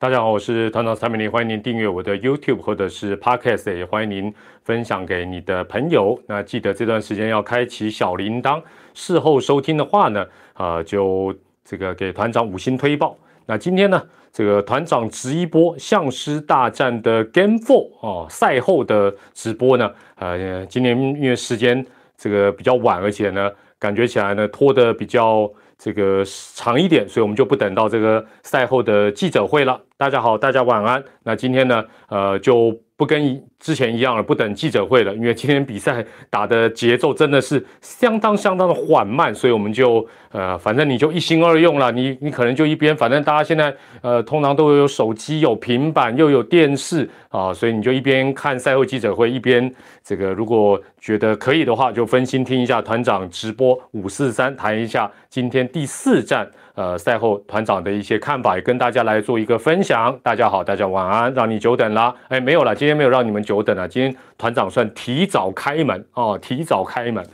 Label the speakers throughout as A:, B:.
A: 大家好，我是团长蔡美玲，欢迎您订阅我的 YouTube 或者是 Podcast，也欢迎您分享给你的朋友。那记得这段时间要开启小铃铛，事后收听的话呢，呃，就这个给团长五星推报。那今天呢，这个团长直一波相师大战的 Game Four 哦，赛后的直播呢，呃，今年因为时间这个比较晚，而且呢，感觉起来呢拖得比较。这个长一点，所以我们就不等到这个赛后的记者会了。大家好，大家晚安。那今天呢，呃，就不跟之前一样了，不等记者会了，因为今天比赛打的节奏真的是相当相当的缓慢，所以我们就呃，反正你就一心二用了，你你可能就一边，反正大家现在呃，通常都有手机、有平板，又有电视啊，所以你就一边看赛后记者会，一边这个如果觉得可以的话，就分心听一下团长直播五四三，谈一下今天第四站。呃，赛后团长的一些看法也跟大家来做一个分享。大家好，大家晚安，让你久等啦。哎，没有了，今天没有让你们久等了。今天团长算提早开门哦，提早开门。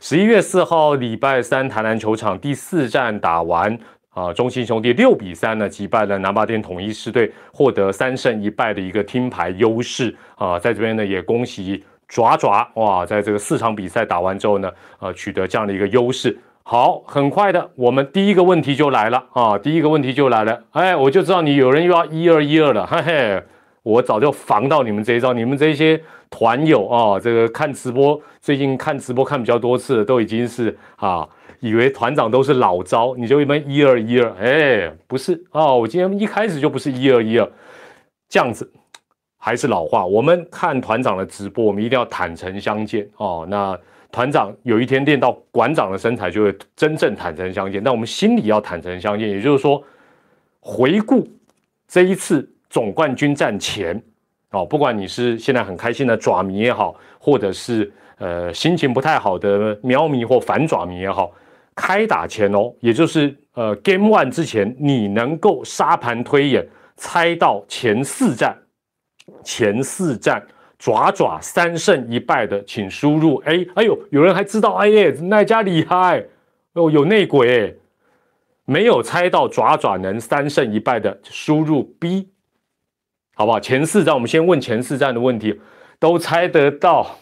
A: 十一月四号，礼拜三，台南球场第四战打完啊，中信兄弟六比三呢击败了南霸天统一狮队，获得三胜一败的一个听牌优势啊。在这边呢，也恭喜爪爪哇，在这个四场比赛打完之后呢，呃，取得这样的一个优势。好，很快的，我们第一个问题就来了啊！第一个问题就来了，哎，我就知道你有人又要一二一二了，嘿嘿，我早就防到你们这一招，你们这些团友啊，这个看直播，最近看直播看比较多次，都已经是啊，以为团长都是老招，你就一般一二一二，哎，不是哦，我今天一开始就不是一二一二，这样子，还是老话，我们看团长的直播，我们一定要坦诚相见哦，那。团长有一天练到馆长的身材，就会真正坦诚相见。但我们心里要坦诚相见，也就是说，回顾这一次总冠军战前，哦，不管你是现在很开心的爪迷也好，或者是呃心情不太好的喵迷或反爪迷也好，开打前哦，也就是呃 Game One 之前，你能够沙盘推演猜到前四战，前四战。爪爪三胜一败的，请输入 A。哎呦，有人还知道哎耶，那家厉害哦，有内鬼。没有猜到爪爪能三胜一败的，输入 B，好不好？前四站，我们先问前四站的问题，都猜得到，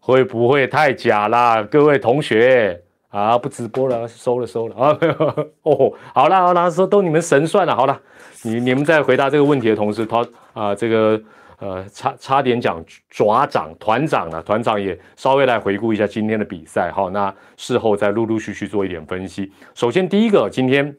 A: 会不会太假啦？各位同学啊，不直播了，收了收了啊。哦，好了好了，说都你们神算了，好了，你你们在回答这个问题的同时，他啊这个。呃，差差点讲爪长团长了，团长也稍微来回顾一下今天的比赛哈。那事后再陆陆续续做一点分析。首先第一个，今天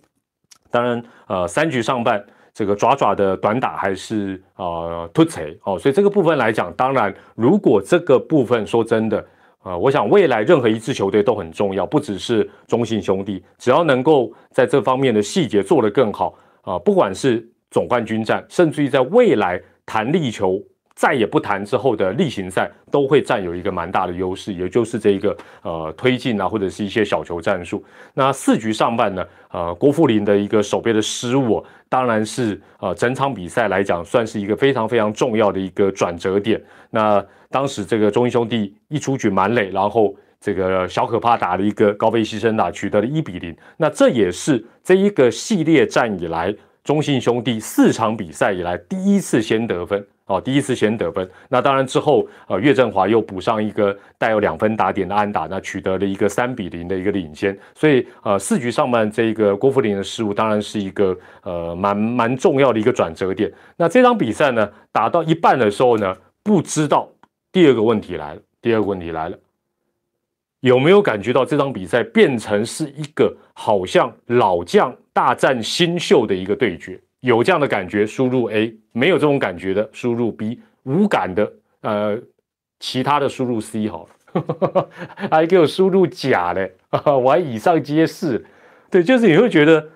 A: 当然呃三局上半这个爪爪的短打还是呃突锤哦，所以这个部分来讲，当然如果这个部分说真的呃，我想未来任何一支球队都很重要，不只是中信兄弟，只要能够在这方面的细节做得更好啊，不管是总冠军战，甚至于在未来。弹力球再也不弹之后的例行赛都会占有一个蛮大的优势，也就是这一个呃推进啊，或者是一些小球战术。那四局上半呢，呃，郭富林的一个手背的失误，当然是呃整场比赛来讲算是一个非常非常重要的一个转折点。那当时这个中英兄弟一出局满垒，然后这个小可怕打了一个高飞牺牲打，取得了一比零。那这也是这一个系列战以来。中信兄弟四场比赛以来第一次先得分哦，第一次先得分。那当然之后，呃，岳振华又补上一个带有两分打点的安打，那取得了一个三比零的一个领先。所以，呃，四局上半这个郭富林的失误，当然是一个呃蛮蛮重要的一个转折点。那这场比赛呢，打到一半的时候呢，不知道第二个问题来了，第二个问题来了。有没有感觉到这场比赛变成是一个好像老将大战新秀的一个对决？有这样的感觉，输入 A；没有这种感觉的，输入 B；无感的，呃，其他的输入 C 好了。还给我输入假的，我还以上皆是。对，就是你会觉得，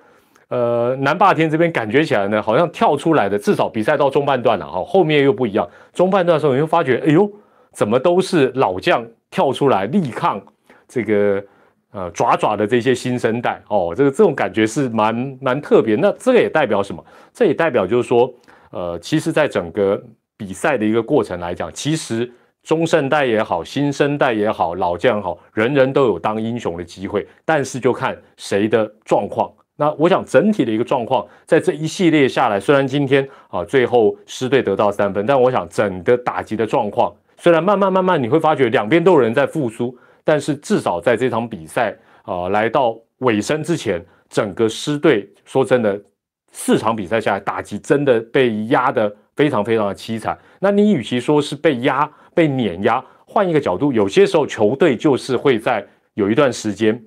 A: 呃，南霸天这边感觉起来呢，好像跳出来的，至少比赛到中半段了哈，后面又不一样。中半段的时候，你会发觉，哎呦，怎么都是老将跳出来力抗。这个呃爪爪的这些新生代哦，这个这种感觉是蛮蛮特别。那这个也代表什么？这也代表就是说，呃，其实，在整个比赛的一个过程来讲，其实中生代也好，新生代也好，老将好，人人都有当英雄的机会。但是就看谁的状况那我想整体的一个状况，在这一系列下来，虽然今天啊最后师队得到三分，但我想整个打击的状况，虽然慢慢慢慢你会发觉两边都有人在复苏，但是至少在这场比赛啊来到尾声之前，整个狮队说真的，四场比赛下来打击真的被压得非常非常的凄惨。那你与其说是被压、被碾压，换一个角度，有些时候球队就是会在有一段时间。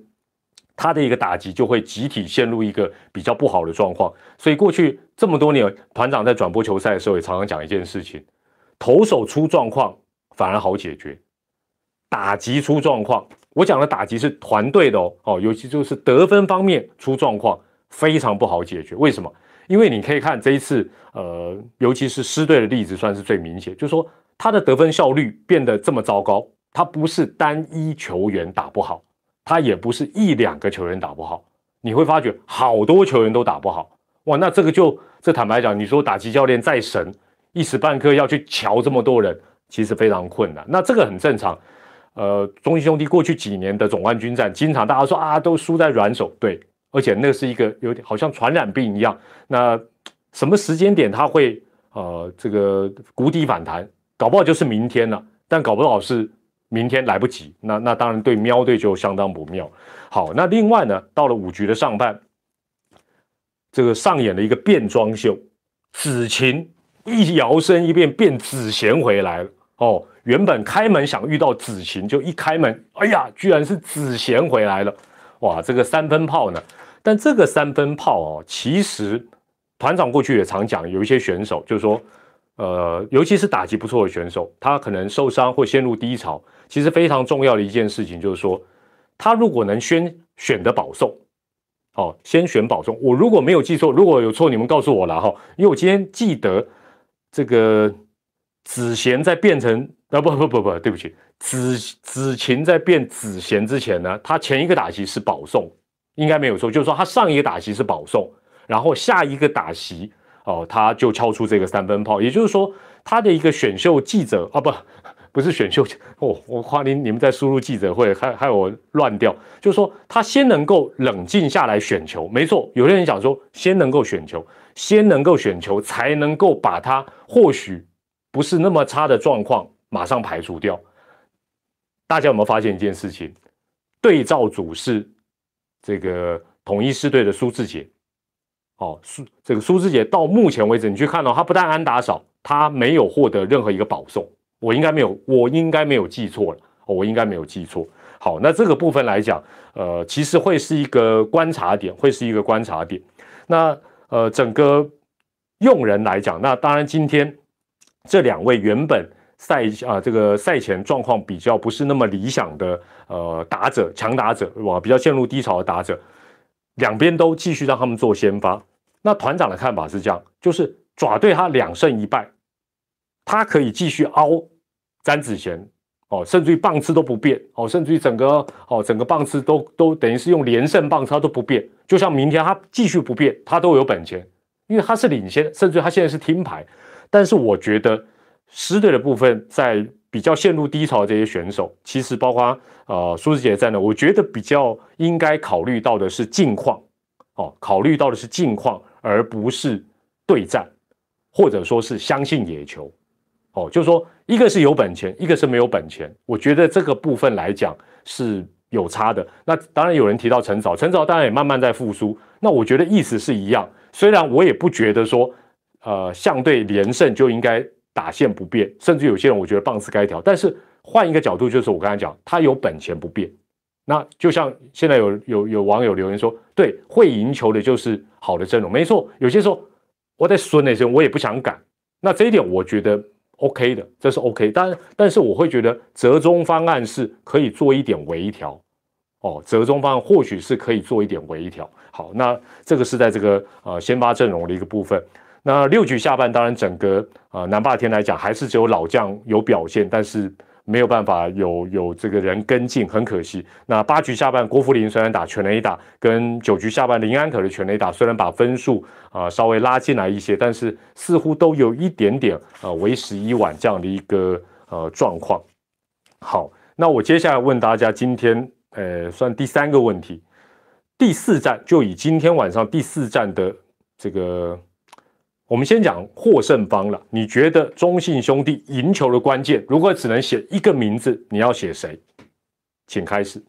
A: 他的一个打击就会集体陷入一个比较不好的状况，所以过去这么多年，团长在转播球赛的时候也常常讲一件事情：投手出状况反而好解决，打击出状况，我讲的打击是团队的哦哦，尤其就是得分方面出状况非常不好解决。为什么？因为你可以看这一次，呃，尤其是狮队的例子算是最明显，就是说他的得分效率变得这么糟糕，他不是单一球员打不好。他也不是一两个球员打不好，你会发觉好多球员都打不好哇！那这个就这坦白讲，你说打击教练再神，一时半刻要去瞧这么多人，其实非常困难。那这个很正常。呃，中信兄弟过去几年的总冠军战，经常大家说啊，都输在软手，对，而且那是一个有点好像传染病一样。那什么时间点他会呃这个谷底反弹？搞不好就是明天了，但搞不好是。明天来不及，那那当然对喵队就相当不妙。好，那另外呢，到了五局的上半，这个上演了一个变装秀，子晴一摇身一变变子贤回来了。哦，原本开门想遇到子晴，就一开门，哎呀，居然是子贤回来了。哇，这个三分炮呢？但这个三分炮哦，其实团长过去也常讲，有一些选手就是说。呃，尤其是打击不错的选手，他可能受伤或陷入低潮。其实非常重要的一件事情就是说，他如果能先选的保送，哦，先选保送。我如果没有记错，如果有错，你们告诉我了哈。因为我今天记得这个子贤在变成啊不不不不，对不起，子子晴在变子贤之前呢，他前一个打席是保送，应该没有错。就是说他上一个打席是保送，然后下一个打席。哦，他就敲出这个三分炮，也就是说，他的一个选秀记者啊，不，不是选秀哦，我夸你，你们在输入记者会，害害我乱掉，就是说，他先能够冷静下来选球，没错，有些人想说，先能够选球，先能够选球，才能够把他或许不是那么差的状况马上排除掉。大家有没有发现一件事情？对照组是这个统一师队的苏志杰。哦，苏这个苏志杰到目前为止，你去看到他不但安打少，他没有获得任何一个保送，我应该没有，我应该没有记错了，我应该没有记错。好，那这个部分来讲，呃，其实会是一个观察点，会是一个观察点。那呃，整个用人来讲，那当然今天这两位原本赛啊这个赛前状况比较不是那么理想的呃打者，强打者哇，比较陷入低潮的打者，两边都继续让他们做先发。那团长的看法是这样，就是爪队他两胜一败，他可以继续凹詹子贤哦，甚至于棒次都不变哦，甚至于整个哦整个棒次都都等于是用连胜棒次他都不变，就像明天他继续不变，他都有本钱，因为他是领先，甚至他现在是听牌。但是我觉得狮队的部分在比较陷入低潮的这些选手，其实包括呃苏志杰在内，我觉得比较应该考虑到的是近况哦，考虑到的是近况。而不是对战，或者说是相信野球，哦，就是说一个是有本钱，一个是没有本钱。我觉得这个部分来讲是有差的。那当然有人提到陈早，陈早当然也慢慢在复苏。那我觉得意思是一样。虽然我也不觉得说，呃，相对连胜就应该打线不变，甚至有些人我觉得棒次该调。但是换一个角度，就是我刚才讲，他有本钱不变。那就像现在有有有网友留言说，对，会赢球的就是好的阵容，没错。有些时候我在损那些，我也不想改。那这一点我觉得 OK 的，这是 OK。但但是我会觉得折中方案是可以做一点微调哦，折中方案或许是可以做一点微调。好，那这个是在这个呃先发阵容的一个部分。那六局下半，当然整个呃南霸天来讲，还是只有老将有表现，但是。没有办法有有这个人跟进，很可惜。那八局下半，郭富林虽然打全垒打，跟九局下半林安可的全垒打，虽然把分数啊稍微拉进来一些，但是似乎都有一点点呃为时已晚这样的一个呃状况。好，那我接下来问大家，今天呃算第三个问题，第四站就以今天晚上第四站的这个，我们先讲获胜方了。你觉得中信兄弟赢球的关键，如果只能写一个名字，你要写谁？请开始。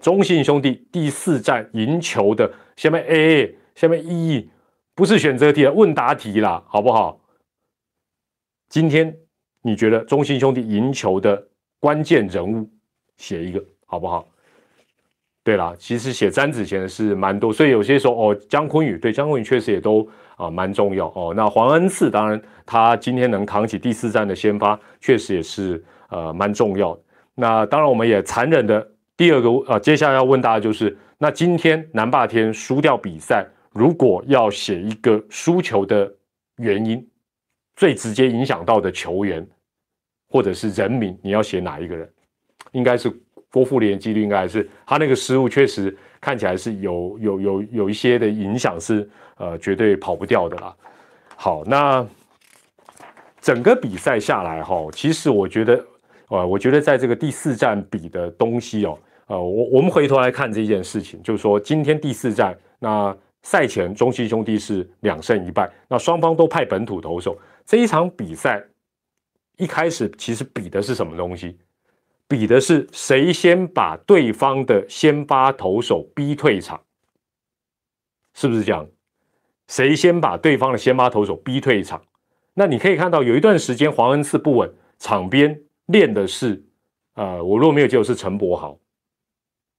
A: 中信兄弟第四站赢球的，下面 A，下面 E，不是选择题问答题啦，好不好？今天你觉得中信兄弟赢球的关键人物，写一个好不好？对啦，其实写詹子贤的是蛮多，所以有些时候哦，姜昆宇对姜昆宇确实也都啊蛮重要哦。那黄恩赐当然他今天能扛起第四站的先发，确实也是呃蛮重要。那当然我们也残忍的第二个呃，接下来要问大家就是，那今天南霸天输掉比赛，如果要写一个输球的原因，最直接影响到的球员或者是人名，你要写哪一个人？应该是。郭富联几率应该还是他那个失误，确实看起来是有有有有一些的影响，是呃绝对跑不掉的啦。好，那整个比赛下来哈，其实我觉得，呃，我觉得在这个第四站比的东西哦，呃，我我们回头来看这件事情，就是说今天第四站，那赛前中西兄弟是两胜一败，那双方都派本土投手，这一场比赛一开始其实比的是什么东西？比的是谁先把对方的先发投手逼退场，是不是这样？谁先把对方的先发投手逼退场？那你可以看到有一段时间黄恩赐不稳，场边练的是，呃，我如果没有记错是陈柏豪，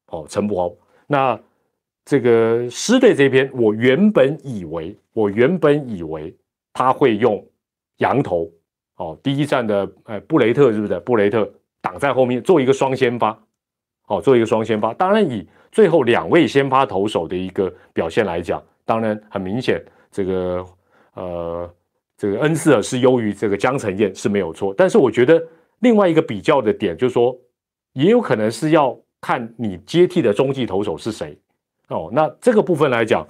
A: 哦，陈柏豪。那这个狮队这边，我原本以为，我原本以为他会用羊头，哦，第一站的，呃，布雷特是不是？布雷特。挡在后面做一个双先发，好，做一个双先发。当然，以最后两位先发投手的一个表现来讲，当然很明显，这个呃，这个恩斯尔是优于这个江承彦是没有错。但是我觉得另外一个比较的点就是说，也有可能是要看你接替的中继投手是谁哦。那这个部分来讲，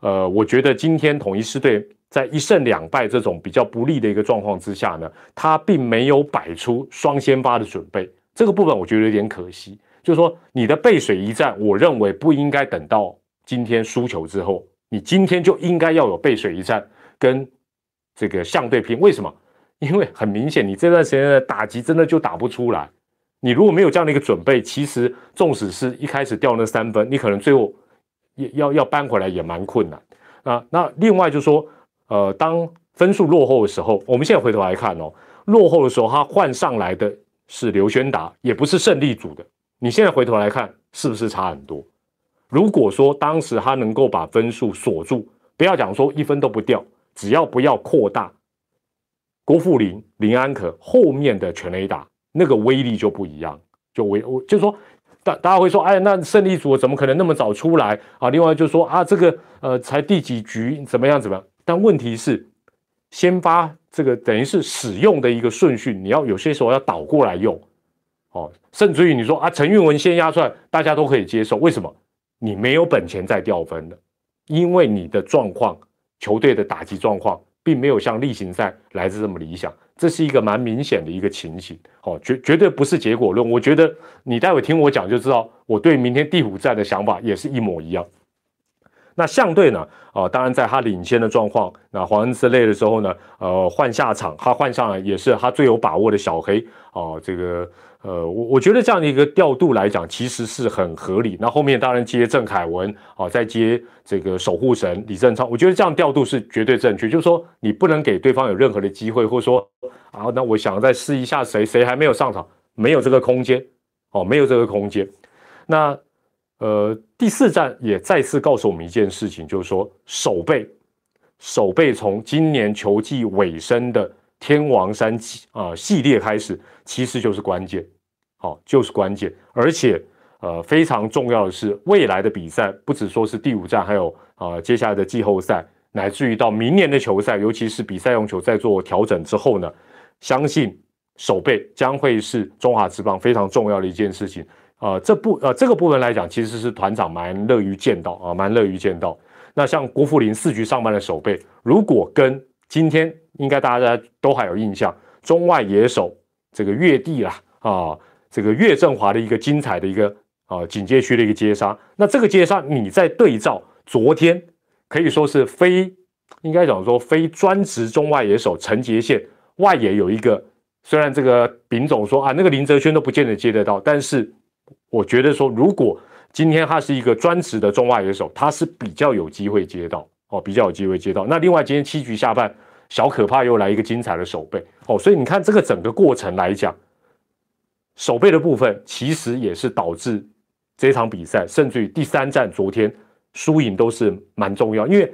A: 呃，我觉得今天统一狮队。在一胜两败这种比较不利的一个状况之下呢，他并没有摆出双先发的准备，这个部分我觉得有点可惜。就是说，你的背水一战，我认为不应该等到今天输球之后，你今天就应该要有背水一战，跟这个相对拼。为什么？因为很明显，你这段时间的打击真的就打不出来。你如果没有这样的一个准备，其实纵使是一开始掉那三分，你可能最后也要要扳回来也蛮困难啊。那另外就是说。呃，当分数落后的时候，我们现在回头来看哦，落后的时候他换上来的是刘轩达，也不是胜利组的。你现在回头来看，是不是差很多？如果说当时他能够把分数锁住，不要讲说一分都不掉，只要不要扩大，郭富林、林安可后面的全雷打那个威力就不一样，就威，我就说大大家会说，哎，那胜利组怎么可能那么早出来啊？另外就说啊，这个呃才第几局怎么样怎么样？但问题是，先发这个等于是使用的一个顺序，你要有些时候要倒过来用，哦，甚至于你说啊，陈运文先压出来，大家都可以接受。为什么？你没有本钱再掉分的，因为你的状况，球队的打击状况，并没有像例行赛来自这么理想，这是一个蛮明显的一个情形。哦，绝绝对不是结果论。我觉得你待会听我讲就知道，我对明天第五战的想法也是一模一样。那相对呢？啊，当然在他领先的状况，那黄恩赐累的时候呢，呃，换下场，他换上来也是他最有把握的小黑啊。这个，呃，我我觉得这样的一个调度来讲，其实是很合理。那后面当然接郑凯文啊，再接这个守护神李正昌，我觉得这样调度是绝对正确。就是说，你不能给对方有任何的机会，或者说啊，那我想再试一下谁，谁还没有上场，没有这个空间哦，没有这个空间。那。呃，第四站也再次告诉我们一件事情，就是说守备，守备从今年球季尾声的天王山啊系列开始，其实就是关键，好，就是关键。而且，呃，非常重要的是，未来的比赛不只说是第五站，还有啊接下来的季后赛，乃至于到明年的球赛，尤其是比赛用球在做调整之后呢，相信守备将会是中华职棒非常重要的一件事情。呃，这部呃这个部分来讲，其实是团长蛮乐于见到啊，蛮乐于见到。那像郭富林四局上半的守备，如果跟今天应该大家都还有印象，中外野手这个岳帝啦啊，这个岳振华的一个精彩的一个啊警戒区的一个接杀。那这个接杀，你在对照昨天，可以说是非应该讲说非专职中外野手陈杰宪外野有一个，虽然这个丙总说啊那个林泽轩都不见得接得到，但是我觉得说如果今天他是一个专职的中外野手，他是比较有机会接到哦，比较有机会接到。那另外今天七局下半。小可怕又来一个精彩的手背哦，所以你看这个整个过程来讲，手背的部分其实也是导致这场比赛，甚至于第三战昨天输赢都是蛮重要。因为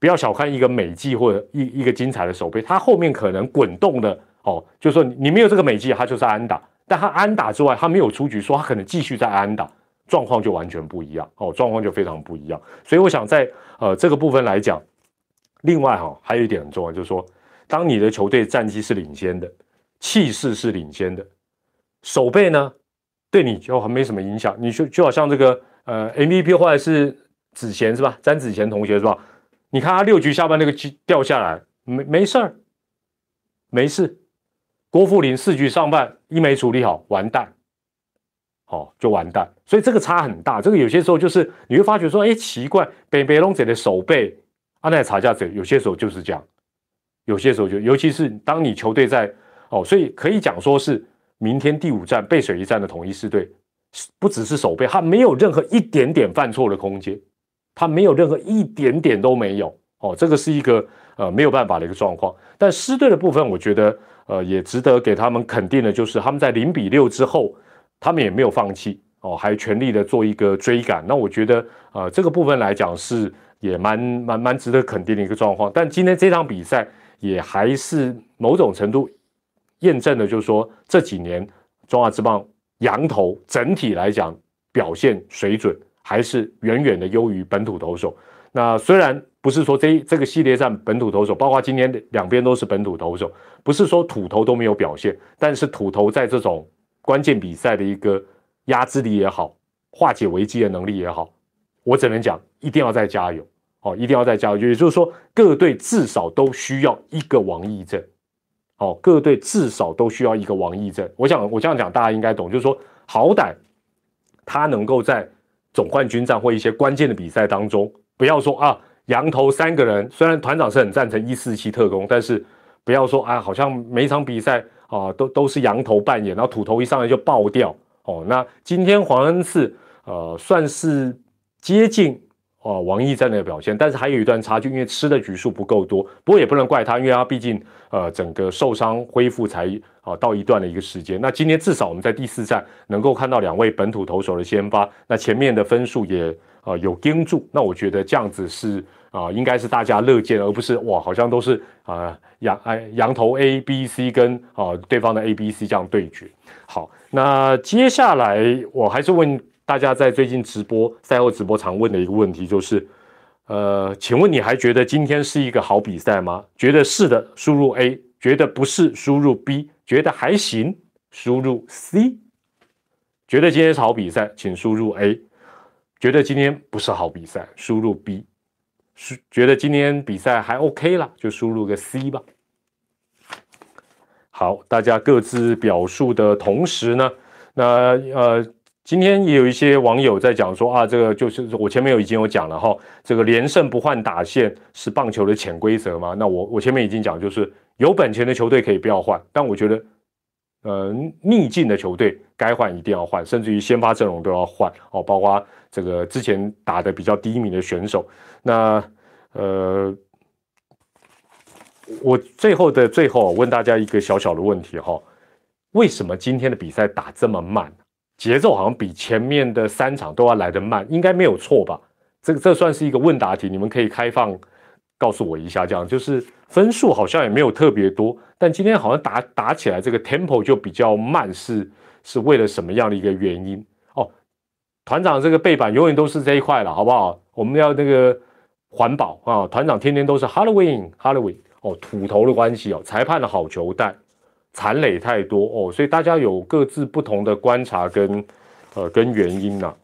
A: 不要小看一个美记或者一一个精彩的手背，他后面可能滚动的哦，就是说你没有这个美记，他就是安打；但他安打之外，他没有出局，说他可能继续在安打，状况就完全不一样哦，状况就非常不一样。所以我想在呃这个部分来讲。另外哈，还有一点很重要，就是说，当你的球队战绩是领先的，气势是领先的，守备呢，对你就还没什么影响。你就就好像这个呃 MVP 或者是子贤是吧？詹子贤同学是吧？你看他六局下半那个掉下来，没没事儿，没事。郭富林四局上半一没处理好，完蛋，好就完蛋。所以这个差很大。这个有些时候就是你会发觉说，哎，奇怪，北北龙者的守备。阿奈查加者有些时候就是这样，有些时候就，尤其是当你球队在哦，所以可以讲说是明天第五站背水一战的统一四队，不只是守备，他没有任何一点点犯错的空间，他没有任何一点点都没有哦，这个是一个呃没有办法的一个状况。但狮队的部分，我觉得呃也值得给他们肯定的，就是他们在零比六之后，他们也没有放弃哦，还全力的做一个追赶。那我觉得呃这个部分来讲是。也蛮蛮蛮值得肯定的一个状况，但今天这场比赛也还是某种程度验证了，就是说这几年中华之棒羊头整体来讲表现水准还是远远的优于本土投手。那虽然不是说这这个系列战本土投手，包括今天两边都是本土投手，不是说土投都没有表现，但是土投在这种关键比赛的一个压制力也好，化解危机的能力也好，我只能讲一定要再加油。哦，一定要再加油，也就是说，各队至少都需要一个王义正。哦，各队至少都需要一个王义正。我想，我这样讲大家应该懂，就是说，好歹他能够在总冠军战或一些关键的比赛当中，不要说啊，羊头三个人，虽然团长是很赞成一四七特工，但是不要说啊，好像每一场比赛啊都都是羊头扮演，然后土头一上来就爆掉。哦，那今天黄恩赐呃算是接近。哦，王毅在那个表现，但是还有一段差距，因为吃的局数不够多。不过也不能怪他，因为他毕竟呃整个受伤恢复才啊到一段的一个时间。那今天至少我们在第四站能够看到两位本土投手的先发，那前面的分数也 啊有盯住。那我觉得这样子是啊应该是大家乐见，而不是哇好像都是啊羊哎羊头 A B C 跟啊对方的 A B C 这样对决。好，那接下来我还是问。大家在最近直播赛后直播常问的一个问题就是，呃，请问你还觉得今天是一个好比赛吗？觉得是的，输入 A；觉得不是，输入 B；觉得还行，输入 C；觉得今天是好比赛，请输入 A；觉得今天不是好比赛，输入 B；是觉得今天比赛还 OK 了，就输入个 C 吧。好，大家各自表述的同时呢，那呃。今天也有一些网友在讲说啊，这个就是我前面有已经有讲了哈，这个连胜不换打线是棒球的潜规则吗？那我我前面已经讲，就是有本钱的球队可以不要换，但我觉得，呃，逆境的球队该换一定要换，甚至于先发阵容都要换哦，包括这个之前打的比较低迷的选手。那呃，我最后的最后问大家一个小小的问题哈，为什么今天的比赛打这么慢？节奏好像比前面的三场都要来得慢，应该没有错吧？这个这算是一个问答题，你们可以开放告诉我一下。这样就是分数好像也没有特别多，但今天好像打打起来这个 tempo 就比较慢，是是为了什么样的一个原因？团长这个背板永远都是这一块了，好不好？我们要那个环保啊！团长天天都是 Halloween Halloween 哦，土头的关系哦，裁判的好球带。残垒太多哦，所以大家有各自不同的观察跟呃跟原因呐。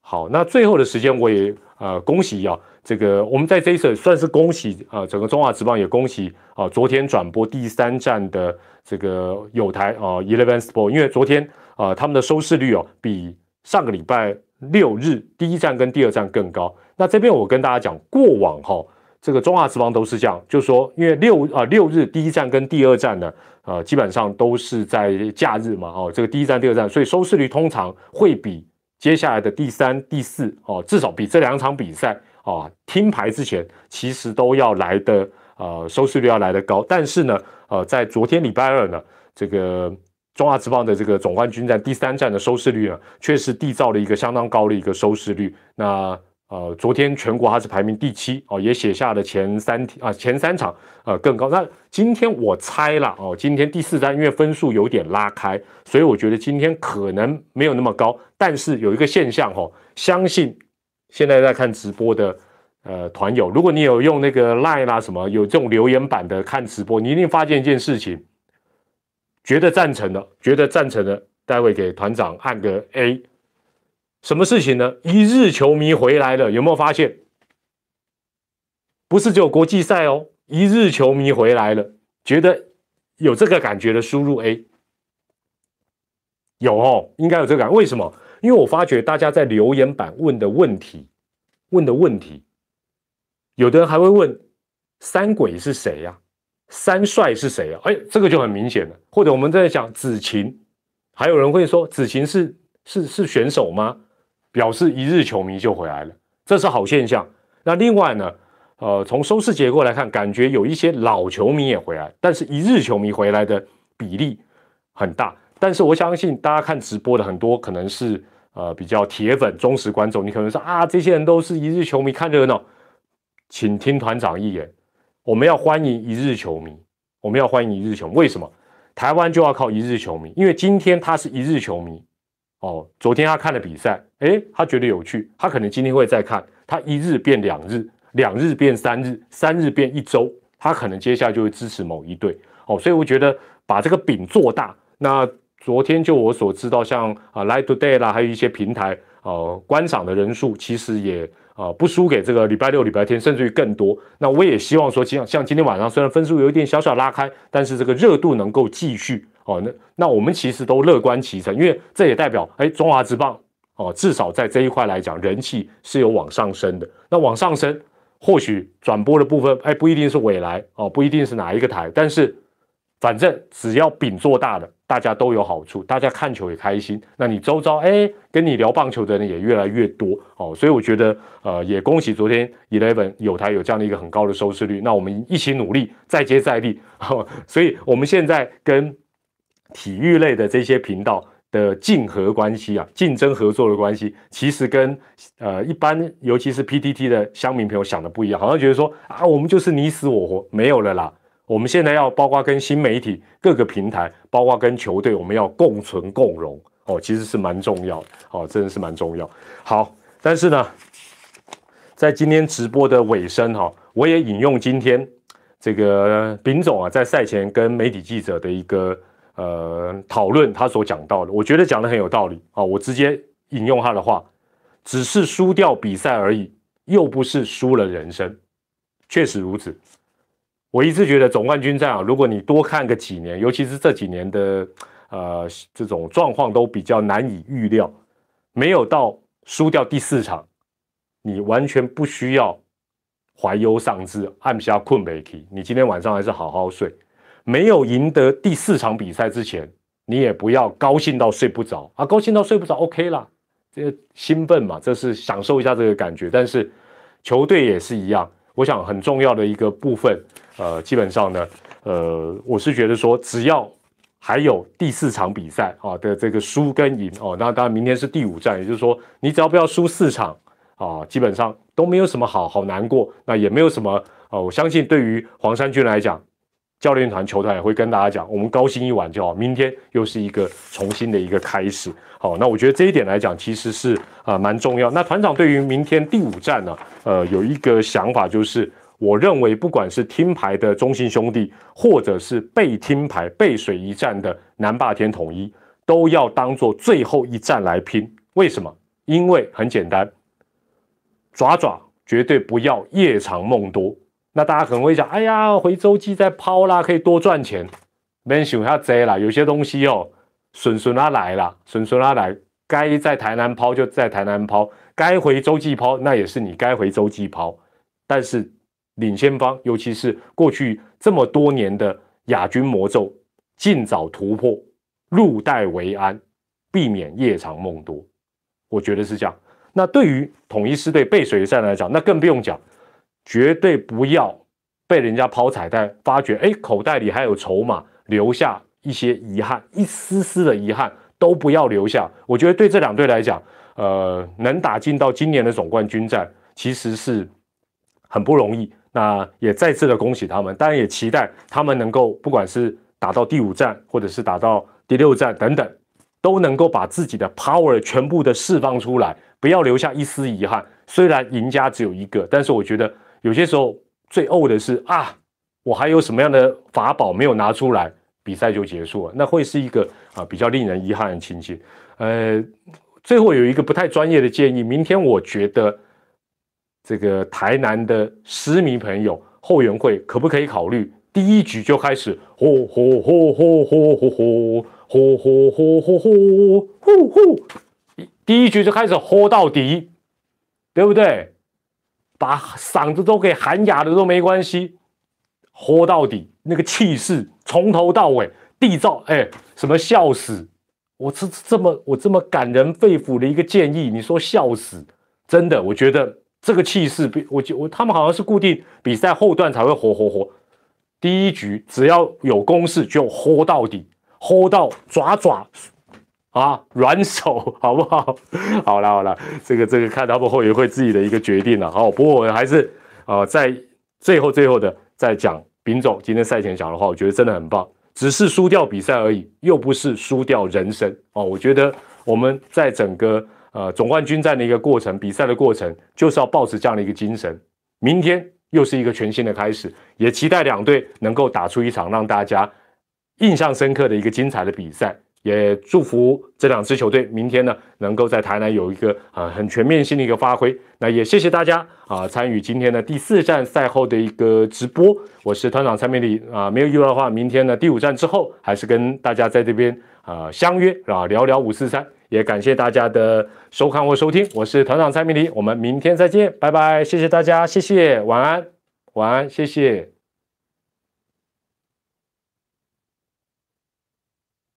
A: 好，那最后的时间我也呃恭喜啊，这个我们在这一次算是恭喜啊，整个中华职棒也恭喜啊，昨天转播第三站的这个有台啊 Eleven Sport，因为昨天啊他们的收视率哦比上个礼拜六日第一站跟第二站更高。那这边我跟大家讲，过往哈这个中华之邦都是这样，就是说因为六啊六日第一站跟第二站呢，呃基本上都是在假日嘛，哦这个第一站第二站，所以收视率通常会比接下来的第三第四哦至少比这两场比赛啊听牌之前其实都要来的呃收视率要来的高。但是呢，呃在昨天礼拜二呢，这个。中华职棒的这个总冠军战第三站的收视率呢，确实缔造了一个相当高的一个收视率。那呃，昨天全国它是排名第七哦，也写下了前三啊前三场呃更高。那今天我猜了哦，今天第四站因为分数有点拉开，所以我觉得今天可能没有那么高。但是有一个现象哦，相信现在在看直播的呃团友，如果你有用那个 Line 啦什么有这种留言板的看直播，你一定发现一件事情。觉得赞成的，觉得赞成的，待会给团长按个 A。什么事情呢？一日球迷回来了，有没有发现？不是只有国际赛哦，一日球迷回来了，觉得有这个感觉的，输入 A。有哦，应该有这个感。为什么？因为我发觉大家在留言板问的问题，问的问题，有的人还会问三鬼是谁呀？三帅是谁啊？哎，这个就很明显了。或者我们在讲子晴，还有人会说子晴是是是选手吗？表示一日球迷就回来了，这是好现象。那另外呢，呃，从收视结构来看，感觉有一些老球迷也回来，但是一日球迷回来的比例很大。但是我相信大家看直播的很多可能是呃比较铁粉、忠实观众，你可能说啊，这些人都是一日球迷看热闹，请听团长一言。我们要欢迎一日球迷，我们要欢迎一日球迷。为什么台湾就要靠一日球迷？因为今天他是一日球迷哦。昨天他看了比赛，诶，他觉得有趣，他可能今天会再看。他一日变两日，两日变三日，三日变一周，他可能接下来就会支持某一队哦。所以我觉得把这个饼做大。那昨天就我所知道，像啊 Light Today 啦，还有一些平台呃观赏的人数其实也。啊，不输给这个礼拜六、礼拜天，甚至于更多。那我也希望说，像像今天晚上，虽然分数有一点小小拉开，但是这个热度能够继续哦。那那我们其实都乐观其成，因为这也代表，哎，中华之棒哦，至少在这一块来讲，人气是有往上升的。那往上升，或许转播的部分，哎，不一定是未来哦，不一定是哪一个台，但是反正只要饼做大了。大家都有好处，大家看球也开心。那你周遭哎，跟你聊棒球的人也越来越多哦，所以我觉得呃，也恭喜昨天 Eleven 有台有这样的一个很高的收视率。那我们一起努力，再接再厉。所以我们现在跟体育类的这些频道的竞合关系啊，竞争合作的关系，其实跟呃一般尤其是 PTT 的乡民朋友想的不一样，好像觉得说啊，我们就是你死我活，没有了啦。我们现在要包括跟新媒体各个平台，包括跟球队，我们要共存共荣哦，其实是蛮重要哦，真的是蛮重要。好，但是呢，在今天直播的尾声哈，我也引用今天这个丙总啊，在赛前跟媒体记者的一个呃讨论，他所讲到的，我觉得讲的很有道理啊，我直接引用他的话，只是输掉比赛而已，又不是输了人生，确实如此。我一直觉得总冠军战啊，如果你多看个几年，尤其是这几年的呃这种状况都比较难以预料，没有到输掉第四场，你完全不需要怀忧丧志，按下困没起，你今天晚上还是好好睡。没有赢得第四场比赛之前，你也不要高兴到睡不着啊，高兴到睡不着，OK 啦，这兴奋嘛，这是享受一下这个感觉。但是球队也是一样，我想很重要的一个部分。呃，基本上呢，呃，我是觉得说，只要还有第四场比赛啊的这个输跟赢哦，那当然明天是第五站，也就是说，你只要不要输四场啊，基本上都没有什么好好难过，那也没有什么啊，我相信对于黄山军来讲，教练团、球团也会跟大家讲，我们高兴一晚就好，明天又是一个重新的一个开始。好，那我觉得这一点来讲，其实是啊蛮重要。那团长对于明天第五站呢，呃，有一个想法就是。我认为，不管是听牌的中信兄弟，或者是被听牌背水一战的南霸天统一，都要当做最后一战来拼。为什么？因为很简单，爪爪绝对不要夜长梦多。那大家可能会想，哎呀，回周期再抛啦，可以多赚钱。没想下贼啦，有些东西哦，顺顺啊来啦，顺顺啊来，该在台南抛就在台南抛，该回洲际抛那也是你该回洲际抛。但是领先方，尤其是过去这么多年的亚军魔咒，尽早突破，入袋为安，避免夜长梦多。我觉得是这样。那对于统一师队背水一战来讲，那更不用讲，绝对不要被人家抛彩带，发觉哎口袋里还有筹码，留下一些遗憾，一丝丝的遗憾都不要留下。我觉得对这两队来讲，呃，能打进到今年的总冠军战，其实是很不容易。那也再次的恭喜他们，当然也期待他们能够不管是打到第五站，或者是打到第六站等等。都能够把自己的 power 全部的释放出来，不要留下一丝遗憾。虽然赢家只有一个，但是我觉得有些时候最呕的是啊，我还有什么样的法宝没有拿出来，比赛就结束了，那会是一个啊比较令人遗憾的情节。呃，最后有一个不太专业的建议，明天我觉得这个台南的狮迷朋友后援会可不可以考虑第一局就开始吼吼吼吼吼吼吼。呼呼呼呼呼呼呼，第一局就开始呼到底，对不对？把嗓子都给喊哑了都没关系，呼到底，那个气势从头到尾缔造，哎，什么笑死？我这这么我这么感人肺腑的一个建议，你说笑死？真的，我觉得这个气势比我我他们好像是固定比赛后段才会活活活，第一局只要有攻势就呼到底。hold 到爪爪啊，软手好不好？好了好了，这个这个看他们后援会自己的一个决定了。好，不过我还是呃在最后最后的在讲丙总今天赛前讲的话，我觉得真的很棒。只是输掉比赛而已，又不是输掉人生哦。我觉得我们在整个呃总冠军战的一个过程，比赛的过程，就是要保持这样的一个精神。明天又是一个全新的开始，也期待两队能够打出一场让大家。印象深刻的一个精彩的比赛，也祝福这两支球队明天呢能够在台南有一个啊很全面性的一个发挥。那也谢谢大家啊参与今天的第四站赛后的一个直播。我是团长蔡明礼啊，没有意外的话，明天呢第五站之后还是跟大家在这边啊相约啊聊聊五四三。也感谢大家的收看或收听，我是团长蔡明迪，我们明天再见，拜拜，谢谢大家，谢谢，晚安，晚安，谢谢。